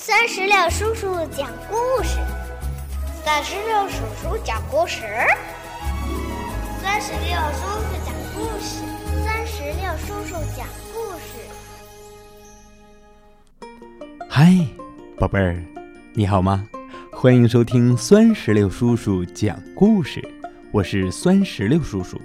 三十六叔叔讲故事，三十六叔叔讲故事，三十六叔叔讲故事，三十六叔叔讲故事。嗨，宝贝儿，你好吗？欢迎收听酸石榴叔叔讲故事，我是酸石榴叔叔。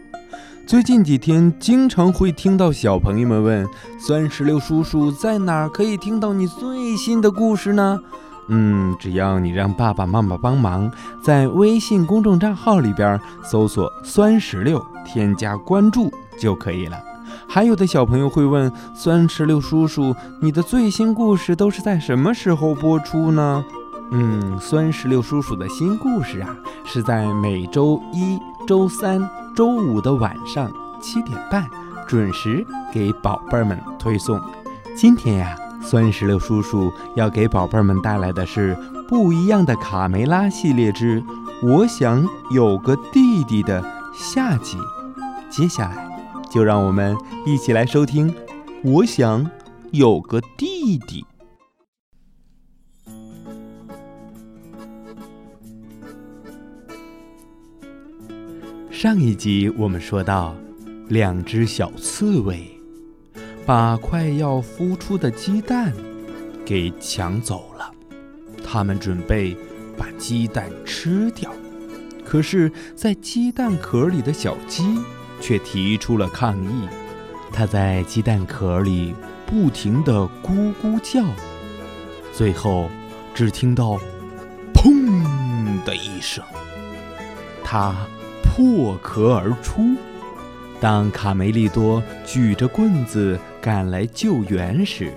最近几天，经常会听到小朋友们问：“酸石榴叔叔在哪儿可以听到你最新的故事呢？”嗯，只要你让爸爸妈妈帮忙，在微信公众账号里边搜索“酸石榴”，添加关注就可以了。还有的小朋友会问：“酸石榴叔叔，你的最新故事都是在什么时候播出呢？”嗯，酸石榴叔叔的新故事啊，是在每周一、周三。周五的晚上七点半，准时给宝贝儿们推送。今天呀，酸石榴叔叔要给宝贝儿们带来的是不一样的卡梅拉系列之《我想有个弟弟》的下集。接下来，就让我们一起来收听《我想有个弟弟》。上一集我们说到，两只小刺猬把快要孵出的鸡蛋给抢走了，他们准备把鸡蛋吃掉。可是，在鸡蛋壳里的小鸡却提出了抗议，它在鸡蛋壳里不停地咕咕叫，最后只听到“砰”的一声，它。破壳而出。当卡梅利多举着棍子赶来救援时，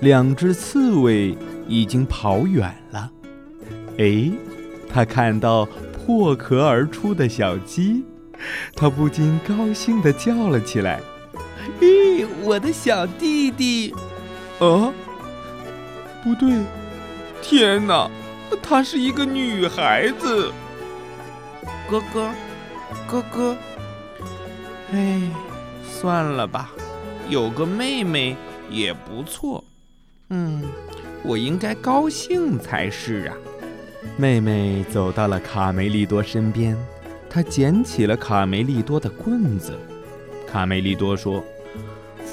两只刺猬已经跑远了。哎，他看到破壳而出的小鸡，他不禁高兴地叫了起来：“咦，我的小弟弟！”啊，不对，天哪，她是一个女孩子。哥哥。哥哥，哎，算了吧，有个妹妹也不错。嗯，我应该高兴才是啊。妹妹走到了卡梅利多身边，她捡起了卡梅利多的棍子。卡梅利多说：“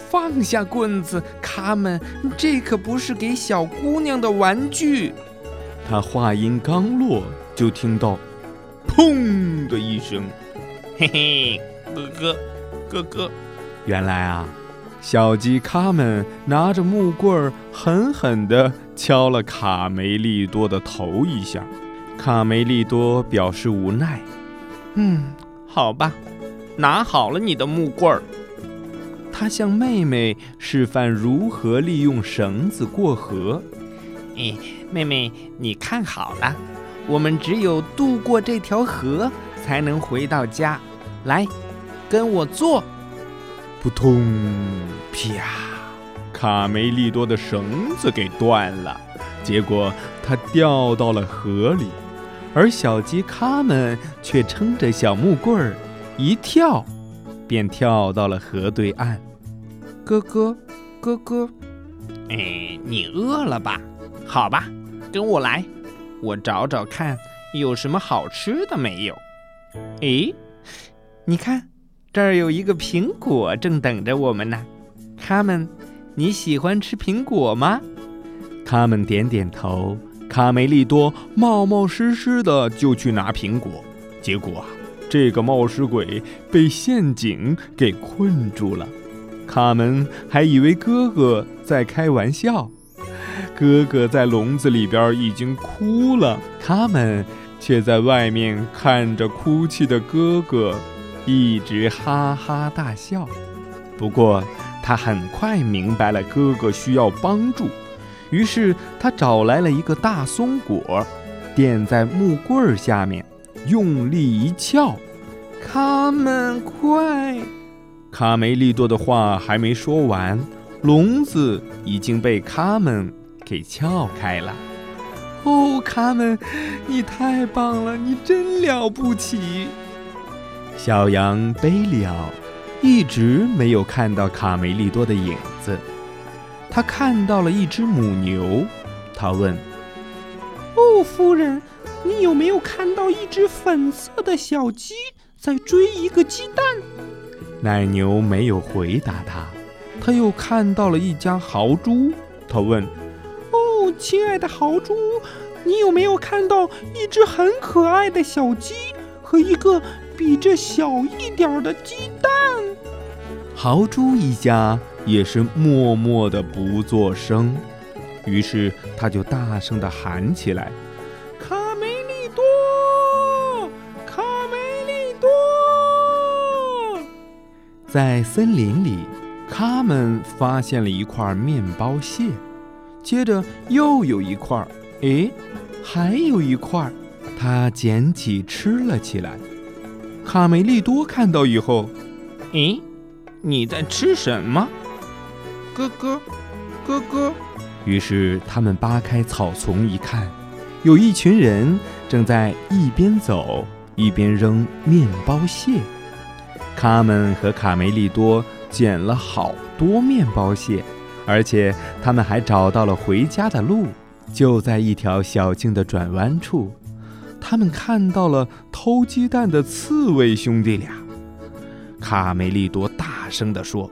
放下棍子，卡门，这可不是给小姑娘的玩具。”他话音刚落，就听到“砰”的一声。嘿嘿，哥哥，哥哥，原来啊，小鸡卡门拿着木棍儿狠狠地敲了卡梅利多的头一下。卡梅利多表示无奈：“嗯，好吧，拿好了你的木棍儿。”他向妹妹示范如何利用绳子过河。哎，妹妹，你看好了，我们只有渡过这条河。才能回到家，来，跟我做。扑通，啪！卡梅利多的绳子给断了，结果他掉到了河里，而小鸡卡门却撑着小木棍儿，一跳，便跳到了河对岸。哥哥，哥哥，哎，你饿了吧？好吧，跟我来，我找找看有什么好吃的没有。诶，你看，这儿有一个苹果正等着我们呢。卡门，你喜欢吃苹果吗？卡门点点头。卡梅利多冒冒失失的就去拿苹果，结果啊，这个冒失鬼被陷阱给困住了。卡门还以为哥哥在开玩笑，哥哥在笼子里边已经哭了。卡门。却在外面看着哭泣的哥哥，一直哈哈大笑。不过他很快明白了哥哥需要帮助，于是他找来了一个大松果，垫在木棍下面，用力一撬。卡门，快！卡梅利多的话还没说完，笼子已经被卡门给撬开了。哦，卡门，你太棒了，你真了不起！小羊贝里奥一直没有看到卡梅利多的影子，他看到了一只母牛，他问：“哦，夫人，你有没有看到一只粉色的小鸡在追一个鸡蛋？”奶牛没有回答他。他又看到了一家豪猪，他问：“哦，亲爱的豪猪，你有没有看到一只很可爱的小鸡和一个比这小一点的鸡蛋？”豪猪一家也是默默的不作声，于是他就大声的喊起来：“卡梅利多，卡梅利多！”在森林里，他们发现了一块面包屑，接着又有一块，哎，还有一块，他捡起吃了起来。卡梅利多看到以后，咦？你在吃什么，哥哥？哥哥。于是他们扒开草丛一看，有一群人正在一边走一边扔面包屑。卡门和卡梅利多捡了好多面包屑，而且他们还找到了回家的路。就在一条小径的转弯处，他们看到了偷鸡蛋的刺猬兄弟俩。卡梅利多大声地说：“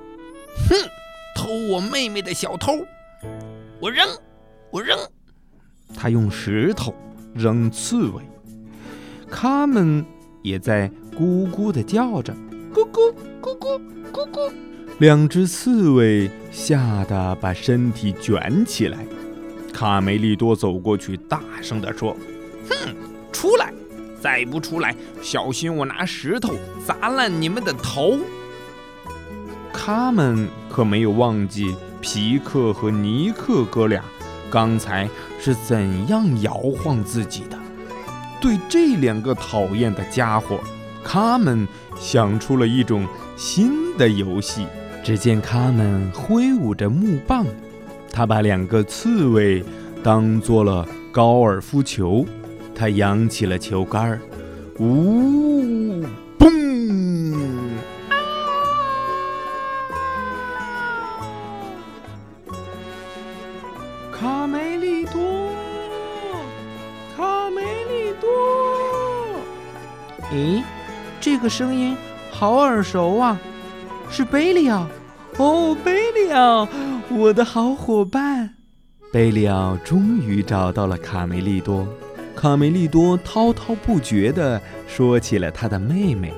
哼，偷我妹妹的小偷！我扔，我扔！”他用石头扔刺猬。他们也在咕咕地叫着：“咕咕咕咕咕咕！”两只刺猬吓得把身体卷起来。卡梅利多走过去，大声地说：“哼，出来！”再不出来，小心我拿石头砸烂你们的头！他们可没有忘记皮克和尼克哥俩刚才是怎样摇晃自己的。对这两个讨厌的家伙，他们想出了一种新的游戏。只见他们挥舞着木棒，他把两个刺猬当做了高尔夫球。他扬起了球杆儿，呜，嘣！卡梅利多，卡梅利多！咦，这个声音好耳熟啊！是贝利奥！哦，贝利奥，我的好伙伴！贝利奥终于找到了卡梅利多。卡梅利多滔滔不绝地说起了他的妹妹。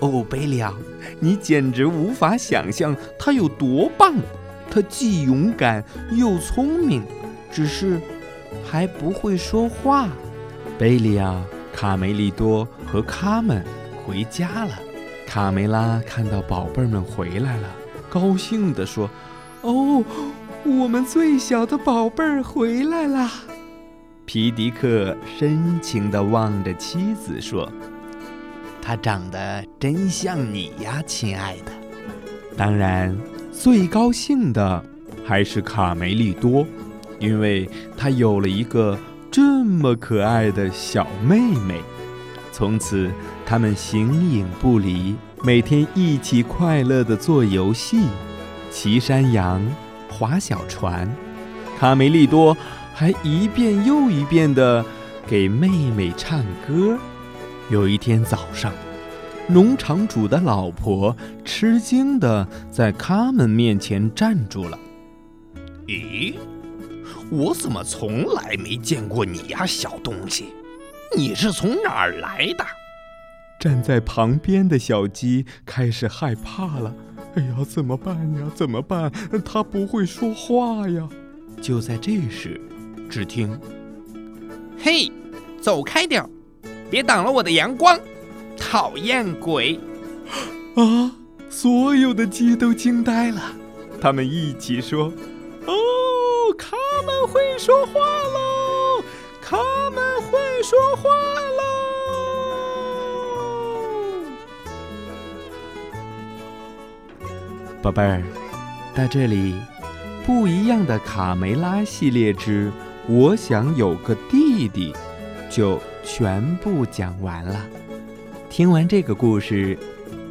哦，贝利亚，你简直无法想象她有多棒！她既勇敢又聪明，只是还不会说话。贝利亚、卡梅利多和卡门回家了。卡梅拉看到宝贝们回来了，高兴地说：“哦，我们最小的宝贝儿回来了。”皮迪克深情地望着妻子说：“他长得真像你呀，亲爱的。”当然，最高兴的还是卡梅利多，因为他有了一个这么可爱的小妹妹。从此，他们形影不离，每天一起快乐地做游戏，骑山羊，划小船。卡梅利多。还一遍又一遍地给妹妹唱歌。有一天早上，农场主的老婆吃惊地在他们面前站住了。“咦，我怎么从来没见过你呀，小东西？你是从哪儿来的？”站在旁边的小鸡开始害怕了。“哎呀，怎么办呀？怎么办？它不会说话呀！”就在这时，只听，嘿，走开点儿，别挡了我的阳光，讨厌鬼！啊！所有的鸡都惊呆了，他们一起说：“哦，他们会说话喽！他们会说话喽！”宝贝儿，到这里，不一样的卡梅拉系列之。我想有个弟弟，就全部讲完了。听完这个故事，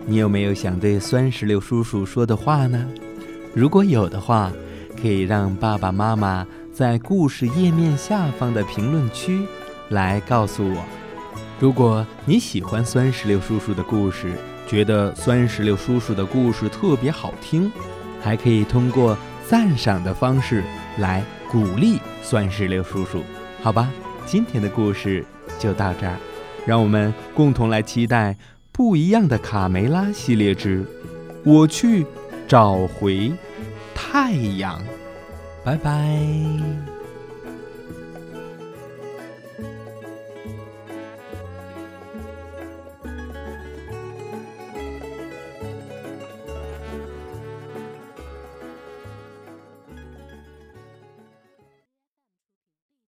你有没有想对酸石榴叔叔说的话呢？如果有的话，可以让爸爸妈妈在故事页面下方的评论区来告诉我。如果你喜欢酸石榴叔叔的故事，觉得酸石榴叔叔的故事特别好听，还可以通过赞赏的方式来鼓励酸石榴叔叔。好吧，今天的故事就到这儿，让我们共同来期待不一样的卡梅拉系列之《我去找回太阳》。拜拜。